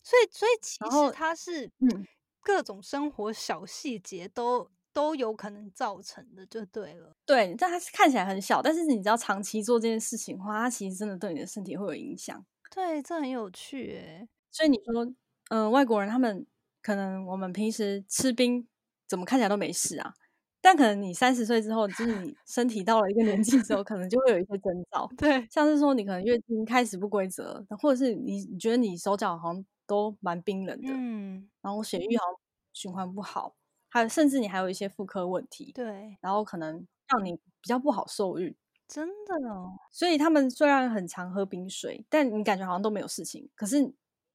所以所以其实它是嗯，各种生活小细节都都有可能造成的，就对了。对，但它是看起来很小，但是你只要长期做这件事情的话，它其实真的对你的身体会有影响。对，这很有趣诶。所以你说，嗯、外国人他们可能我们平时吃冰怎么看起来都没事啊，但可能你三十岁之后，就是你身体到了一个年纪之后，可能就会有一些征兆，对，像是说你可能月经开始不规则，或者是你你觉得你手脚好像都蛮冰冷的，嗯，然后血液好像循环不好，还有甚至你还有一些妇科问题，对，然后可能让你比较不好受孕。真的哦，所以他们虽然很常喝冰水，但你感觉好像都没有事情，可是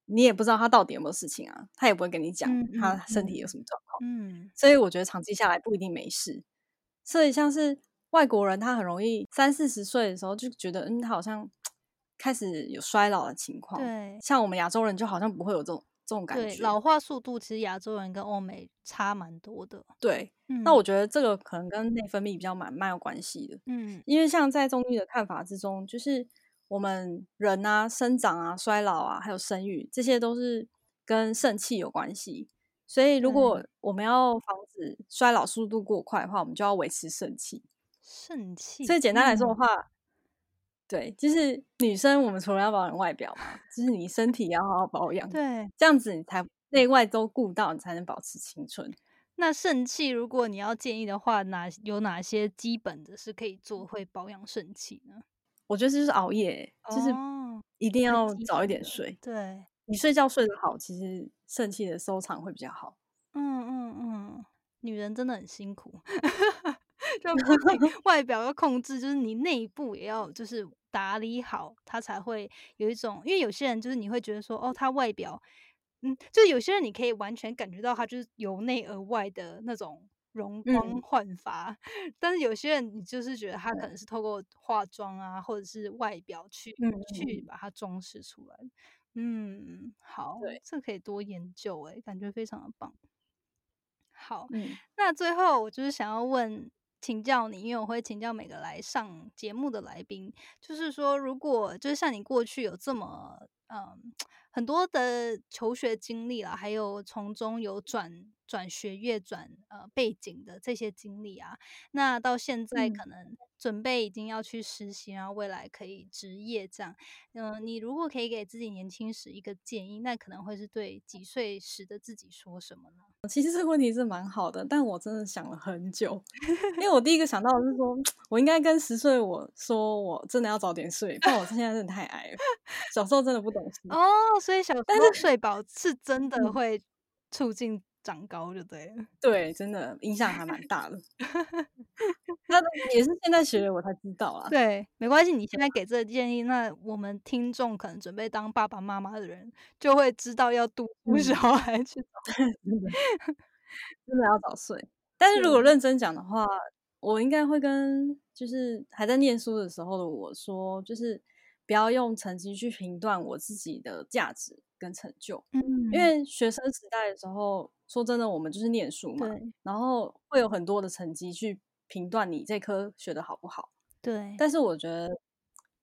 你也不知道他到底有没有事情啊，他也不会跟你讲嗯他嗯身体有什么状况。嗯，所以我觉得长期下来不一定没事。所以像是外国人，他很容易三四十岁的时候就觉得，嗯，他好像 开始有衰老的情况。对像我们亚洲人就好像不会有这种这种感，觉。老化速度其实亚洲人跟欧美差蛮多的。对，嗯，那我觉得这个可能跟内分泌比较蛮蛮有关系的。嗯因为像在中医的看法之中，就是我们人啊、生长啊、衰老啊，还有生育，这些都是跟肾气有关系。所以，如果我们要防止衰老速度过快的话，我们就要维持肾气。肾气，所以简单来说的嗯话，对，就是女生我们除了要保养外表嘛，就是你身体要好好保养，对。这样子你才内外都顾到，你才能保持青春。那肾气，如果你要建议的话，哪有哪些基本的是可以做会保养肾气呢？我觉得这就是熬夜，就是哦一定要早一点睡。对，你睡觉睡得好，其实肾气的收藏会比较好。嗯嗯嗯，女人真的很辛苦，就不仅外表要控制，就是你内部也要就是打理好，它才会有一种，因为有些人就是你会觉得说，哦，她外表，嗯，就有些人你可以完全感觉到他就是由内而外的那种容光嗯。焕发，但是有些人你就是觉得他可能是透过化妆啊，或者是外表去去嗯。把它装饰出来。嗯，好对，这可以多研究诶，感觉非常的棒。好，嗯，那最后我就是想要问，请教你，因为我会请教每个来上节目的来宾，就是说，如果就是像你过去有这么嗯很多的求学经历啦，还有从中有转转学业、转呃背景的这些经历啊，那到现在嗯。可能准备已经要去实习，然后未来可以职业这样，嗯、你如果可以给自己年轻时一个建议，那可能会是对几岁时的自己说什么呢？其实这个问题是蛮好的，但我真的想了很久，因为我第一个想到的是说，我应该跟十岁我说，我真的要早点睡，不然我现在真的太矮了。小时候真的不懂事，哦，所以小。时候睡饱是真的嗯。会促进长高，就对了。对，真的影响还蛮大的。那也是现在学了我才知道啊。对，没关系，你现在给这个建议，那我们听众可能准备当爸爸妈妈的人就会知道要督促嗯小孩去早 真的真的要早睡。但是如果对认真讲的话，我应该会跟就是还在念书的时候的我说，就是不要用成绩去评断我自己的价值跟成就，嗯，因为学生时代的时候，说真的，我们就是念书嘛，然后会有很多的成绩去评断你这科学的好不好。对，但是我觉得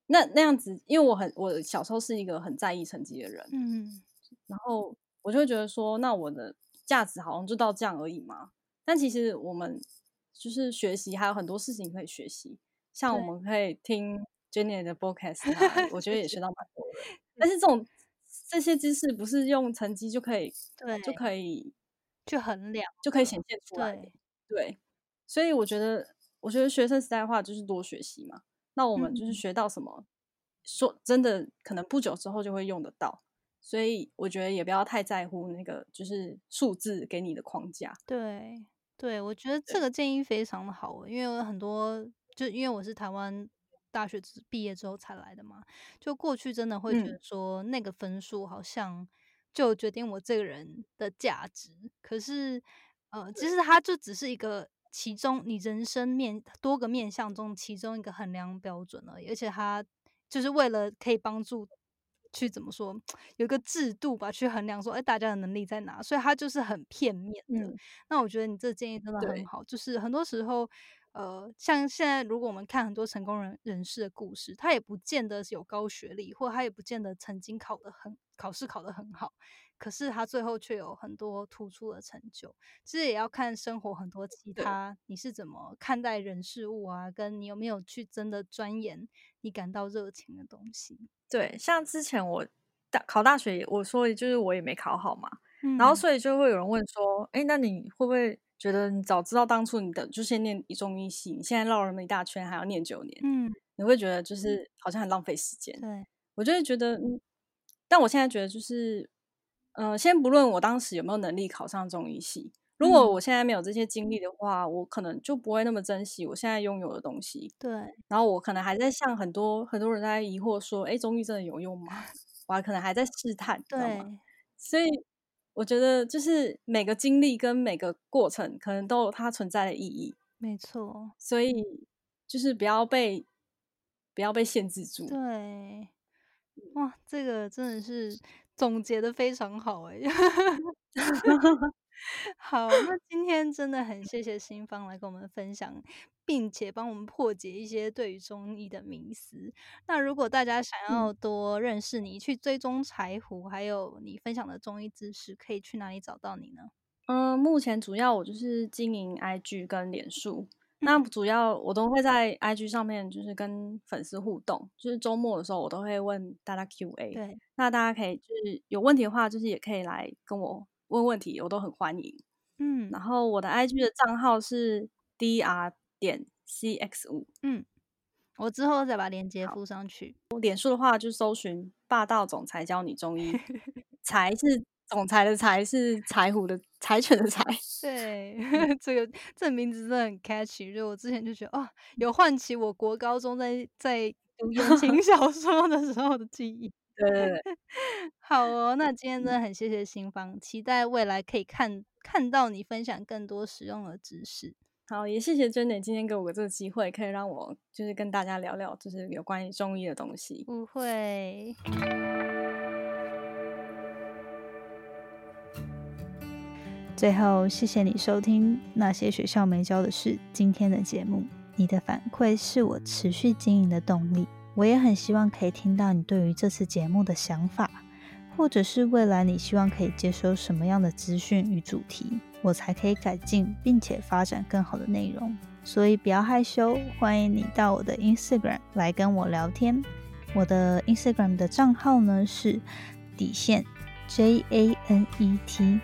那那样子，因为我很我小时候是一个很在意成绩的人，嗯然后我就会觉得说，那我的价值好像就到这样而已嘛。但其实我们就是学习，还有很多事情可以学习，像我对们可以听 Jenny 的 podcast，啊我觉得也学 到蛮多的。但 是这种这些知识不是用成绩就可以对，就可以去衡量，就可以显现出来。对，对，所以我觉得，我觉得学生时代的话就是多学习嘛。那我们就是嗯学到什么，说真的，可能不久之后就会用得到。所以我觉得也不要太在乎那个就是数字给你的框架。对对，我觉得这个建议非常的好欸，因为有很多就因为我是台湾大学毕业之后才来的嘛，就过去真的会觉嗯得说那个分数好像就决定我这个人的价值，可是呃，其实它就只是一个其中你人生面多个面向中其中一个衡量标准而已，而且它就是为了可以帮助。去怎么说，有一个制度吧，去衡量说，哎，大家的能力在哪，所以它就是很片面的。嗯，那我觉得你这建议真的很好，就是很多时候，呃，像现在如果我们看很多成功人人士的故事，他也不见得是有高学历，或他也不见得曾经考得很考试考得很好，可是他最后却有很多突出的成就。其实也要看生活很多其他你是怎么看待人事物啊，跟你有没有去真的钻研你感到热情的东西。对，像之前我大考大学，我说的就是我也没考好嘛，嗯然后所以就会有人问说，哎，那你会不会觉得你早知道当初你的就先念一中医系，你现在绕了那么一大圈还要念九年，嗯，你会觉得就是好像很浪费时间？对，我就会觉得，嗯，但我现在觉得就是呃，先不论我当时有没有能力考上中医系，如果我现在没有这些经历的话，我可能就不会那么珍惜我现在拥有的东西。对，然后我可能还在像很多很多人在疑惑说，哎，中医真的有用吗？我还可能还在试探，知道吗？所以我觉得就是每个经历跟每个过程，可能都有它存在的意义。没错，所以就是不要被不要被限制住。对，哇，这个真的是。总结的非常好哎，好，那今天真的很谢谢新芳来跟我们分享，并且帮我们破解一些对于中医的迷思。那如果大家想要多认识你，去追踪柴胡，还有你分享的中医知识，可以去哪里找到你呢？嗯，目前主要我就是经营 IG 跟脸书。那主要我都会在 IG 上面，就是跟粉丝互动，就是周末的时候我都会问大家 QA。对，那大家可以就是有问题的话，就是也可以来跟我问问题，我都很欢迎。嗯，然后我的 IG 的账号是 dr 点 cx 五。嗯，我之后再把链接附上去。我脸书的话就搜寻霸道总裁教你中医，才是。总裁的才是柴虎的柴犬的柴，对，这个这名字真的很 catchy，就我之前就觉得哦，有唤起我国高中在在读言情 小说的时候的记忆。对对对，好哦，那今天真的很谢谢新芳，期待未来可以看看到你分享更多实用的知识。好，也谢谢娟姐今天给我这个机会，可以让我就是跟大家聊聊，就是有关于中医的东西。不会。最后，谢谢你收听那些学校没教的事今天的节目。你的反馈是我持续经营的动力。我也很希望可以听到你对于这次节目的想法，或者是未来你希望可以接收什么样的资讯与主题，我才可以改进并且发展更好的内容。所以不要害羞，欢迎你到我的 Instagram 来跟我聊天。我的 Instagram 的账号呢是底线 J A N E T。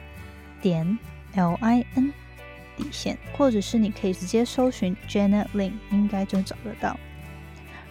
点 L I N 底线，或者是你可以直接搜寻 Janet Lin，应该就找得到。